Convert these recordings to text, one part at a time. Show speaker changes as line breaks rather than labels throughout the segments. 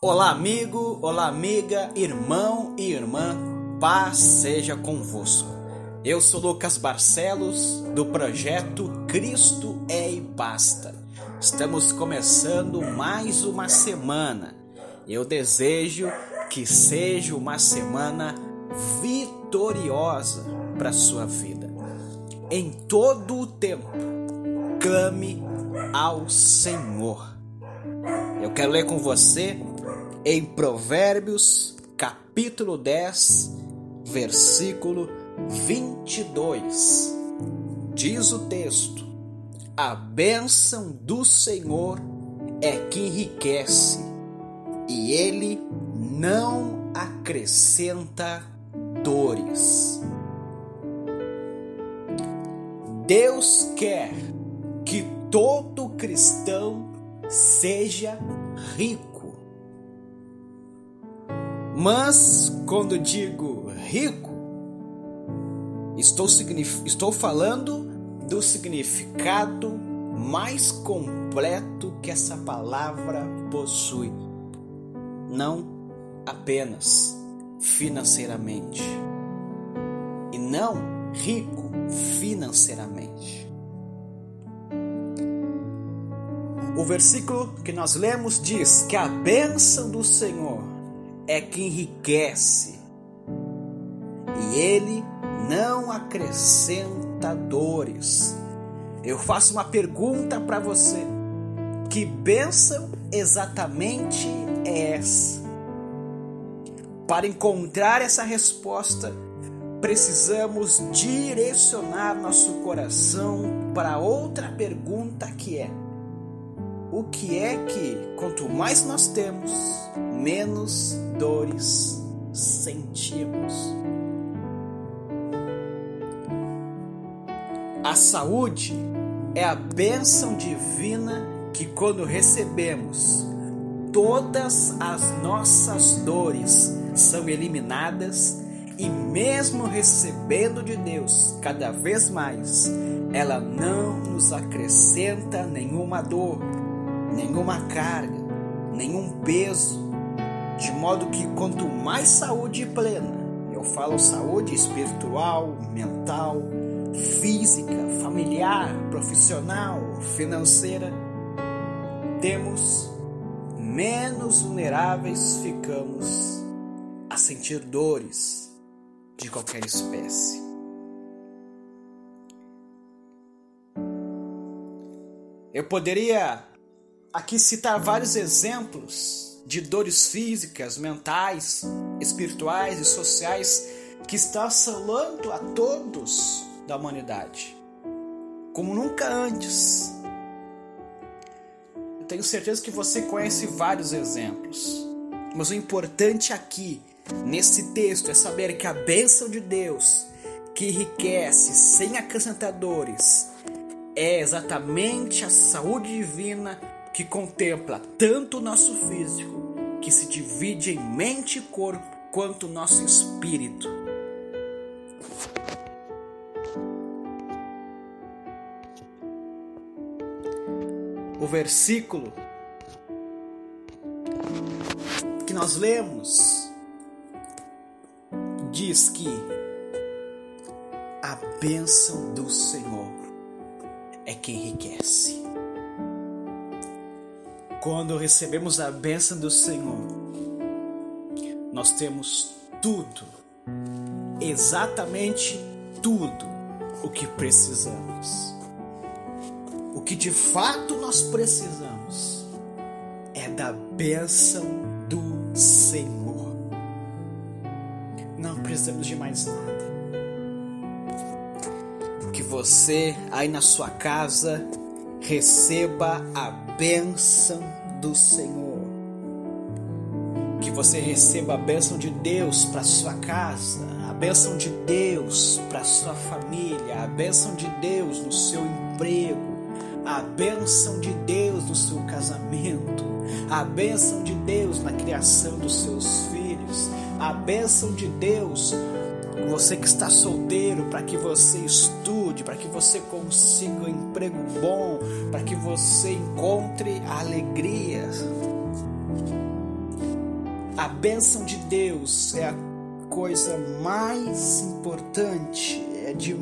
Olá, amigo, olá, amiga, irmão e irmã, paz seja convosco. Eu sou Lucas Barcelos, do projeto Cristo é e Basta. Estamos começando mais uma semana. Eu desejo que seja uma semana vitoriosa para sua vida. Em todo o tempo, clame ao Senhor. Eu quero ler com você em Provérbios, capítulo 10, versículo 22. Diz o texto: A bênção do Senhor é que enriquece, e ele não acrescenta dores. Deus quer que todo cristão seja rico. Mas quando digo rico, estou, estou falando do significado mais completo que essa palavra possui. Não apenas financeiramente. E não rico financeiramente. O versículo que nós lemos diz que a bênção do Senhor é que enriquece e ele não acrescenta dores. Eu faço uma pergunta para você: que bênção exatamente é essa? Para encontrar essa resposta, precisamos direcionar nosso coração para outra pergunta que é: o que é que, quanto mais nós temos, menos dores sentimos? A saúde é a bênção divina que, quando recebemos, todas as nossas dores são eliminadas e, mesmo recebendo de Deus cada vez mais, ela não nos acrescenta nenhuma dor nenhuma carga, nenhum peso, de modo que quanto mais saúde plena, eu falo saúde espiritual, mental, física, familiar, profissional, financeira, temos, menos vulneráveis ficamos a sentir dores de qualquer espécie. Eu poderia aqui citar vários exemplos de dores físicas, mentais, espirituais e sociais que estão assolando a todos da humanidade, como nunca antes. Tenho certeza que você conhece vários exemplos, mas o importante aqui, nesse texto, é saber que a bênção de Deus, que enriquece sem acrescentadores, é exatamente a saúde divina que contempla tanto o nosso físico, que se divide em mente e corpo, quanto o nosso espírito. O versículo que nós lemos diz que a bênção do Senhor é que enriquece. Quando recebemos a bênção do Senhor, nós temos tudo, exatamente tudo o que precisamos. O que de fato nós precisamos é da bênção do Senhor. Não precisamos de mais nada. Que você aí na sua casa receba a bênção do Senhor. Que você receba a bênção de Deus para sua casa, a bênção de Deus para sua família, a bênção de Deus no seu emprego, a bênção de Deus no seu casamento, a bênção de Deus na criação dos seus filhos, a bênção de Deus você que está solteiro, para que você estude, para que você consiga um emprego bom, para que você encontre a alegria. A bênção de Deus é a coisa mais importante, é de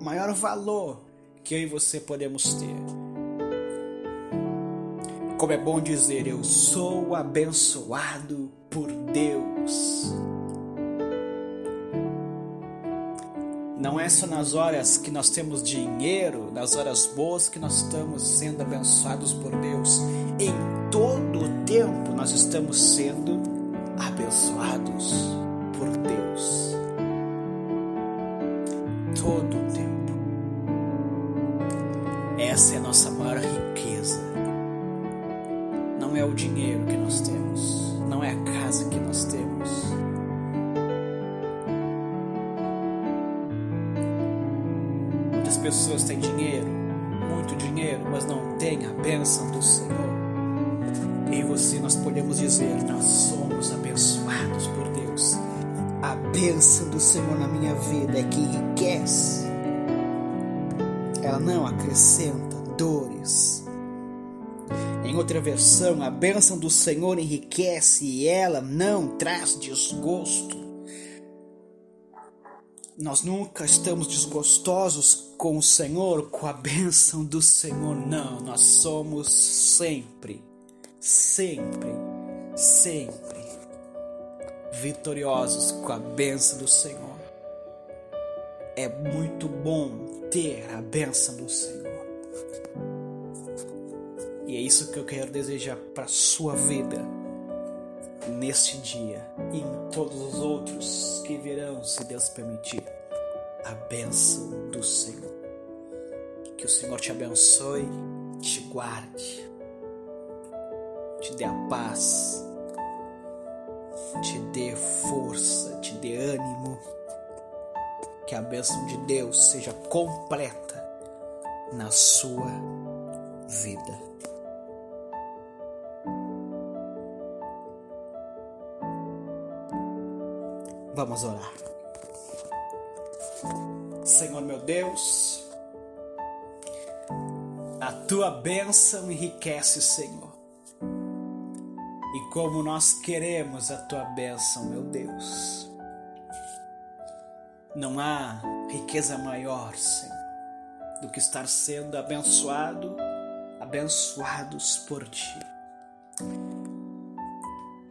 maior valor que eu e você podemos ter. Como é bom dizer, eu sou abençoado por Deus. Não é só nas horas que nós temos dinheiro, nas horas boas que nós estamos sendo abençoados por Deus. Em todo o tempo nós estamos sendo abençoados por Deus. Todo o tempo. Essa é a nossa pessoas têm dinheiro, muito dinheiro, mas não têm a bênção do Senhor. E você, nós podemos dizer: nós somos abençoados por Deus. A bênção do Senhor na minha vida é que enriquece, ela não acrescenta dores. Em outra versão, a bênção do Senhor enriquece e ela não traz desgosto. Nós nunca estamos desgostosos com o Senhor, com a bênção do Senhor. Não, nós somos sempre, sempre, sempre vitoriosos com a bênção do Senhor. É muito bom ter a bênção do Senhor. E é isso que eu quero desejar para sua vida neste dia e em todos os outros se Deus permitir, a bênção do Senhor. Que o Senhor te abençoe, te guarde, te dê a paz, te dê força, te dê ânimo. Que a bênção de Deus seja completa na sua vida. Vamos orar. Senhor meu Deus, a tua bênção enriquece, Senhor. E como nós queremos a tua bênção, meu Deus. Não há riqueza maior, Senhor, do que estar sendo abençoado, abençoados por ti.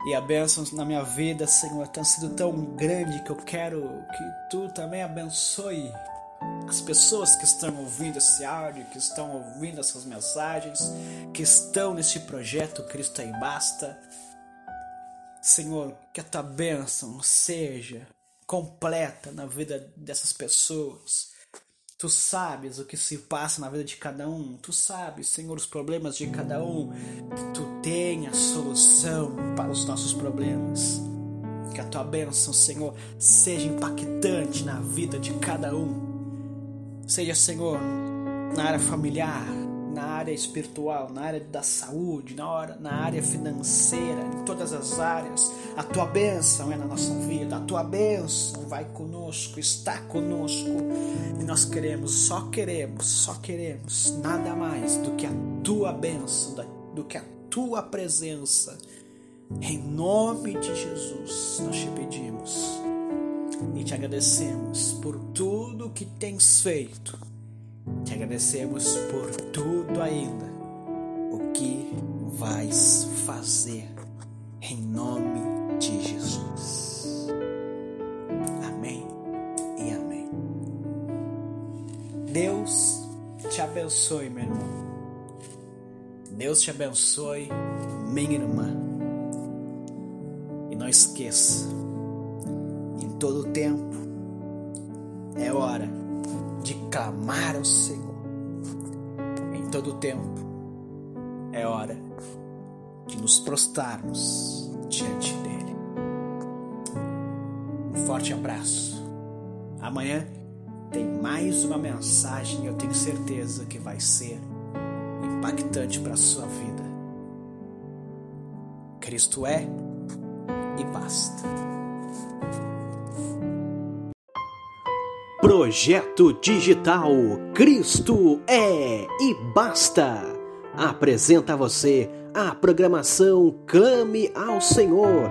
E a bênção na minha vida, Senhor, tem sido tão grande que eu quero que Tu também abençoe as pessoas que estão ouvindo esse áudio, que estão ouvindo essas mensagens, que estão nesse projeto Cristo aí basta. Senhor, que a tua bênção seja completa na vida dessas pessoas Tu sabes o que se passa na vida de cada um. Tu sabes, Senhor, os problemas de cada um. Tu tem a solução para os nossos problemas. Que a tua bênção, Senhor, seja impactante na vida de cada um. Seja, Senhor, na área familiar, na área espiritual, na área da saúde, na, hora, na área financeira, em todas as áreas. A tua bênção é na nossa vida, a tua bênção vai conosco, está conosco. E nós queremos, só queremos, só queremos nada mais do que a tua bênção, do que a tua presença. Em nome de Jesus, nós te pedimos e te agradecemos por tudo que tens feito te agradecemos por tudo ainda o que vais fazer em nome de Jesus. Amém e amém. Deus te abençoe, meu irmão. Deus te abençoe, minha irmã. E não esqueça, em todo tempo é hora de clamar ao Senhor em todo tempo. É hora de nos prostrarmos diante dele. Um forte abraço. Amanhã tem mais uma mensagem, eu tenho certeza que vai ser impactante para a sua vida. Cristo é e basta.
Projeto Digital Cristo é e basta. apresenta a você a programação Clame ao Senhor.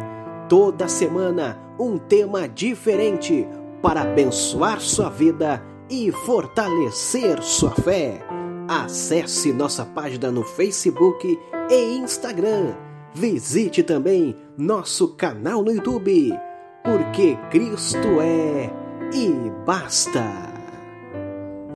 Toda semana um tema diferente para abençoar sua vida e fortalecer sua fé. Acesse nossa página no Facebook e Instagram. Visite também nosso canal no YouTube, porque Cristo é e basta.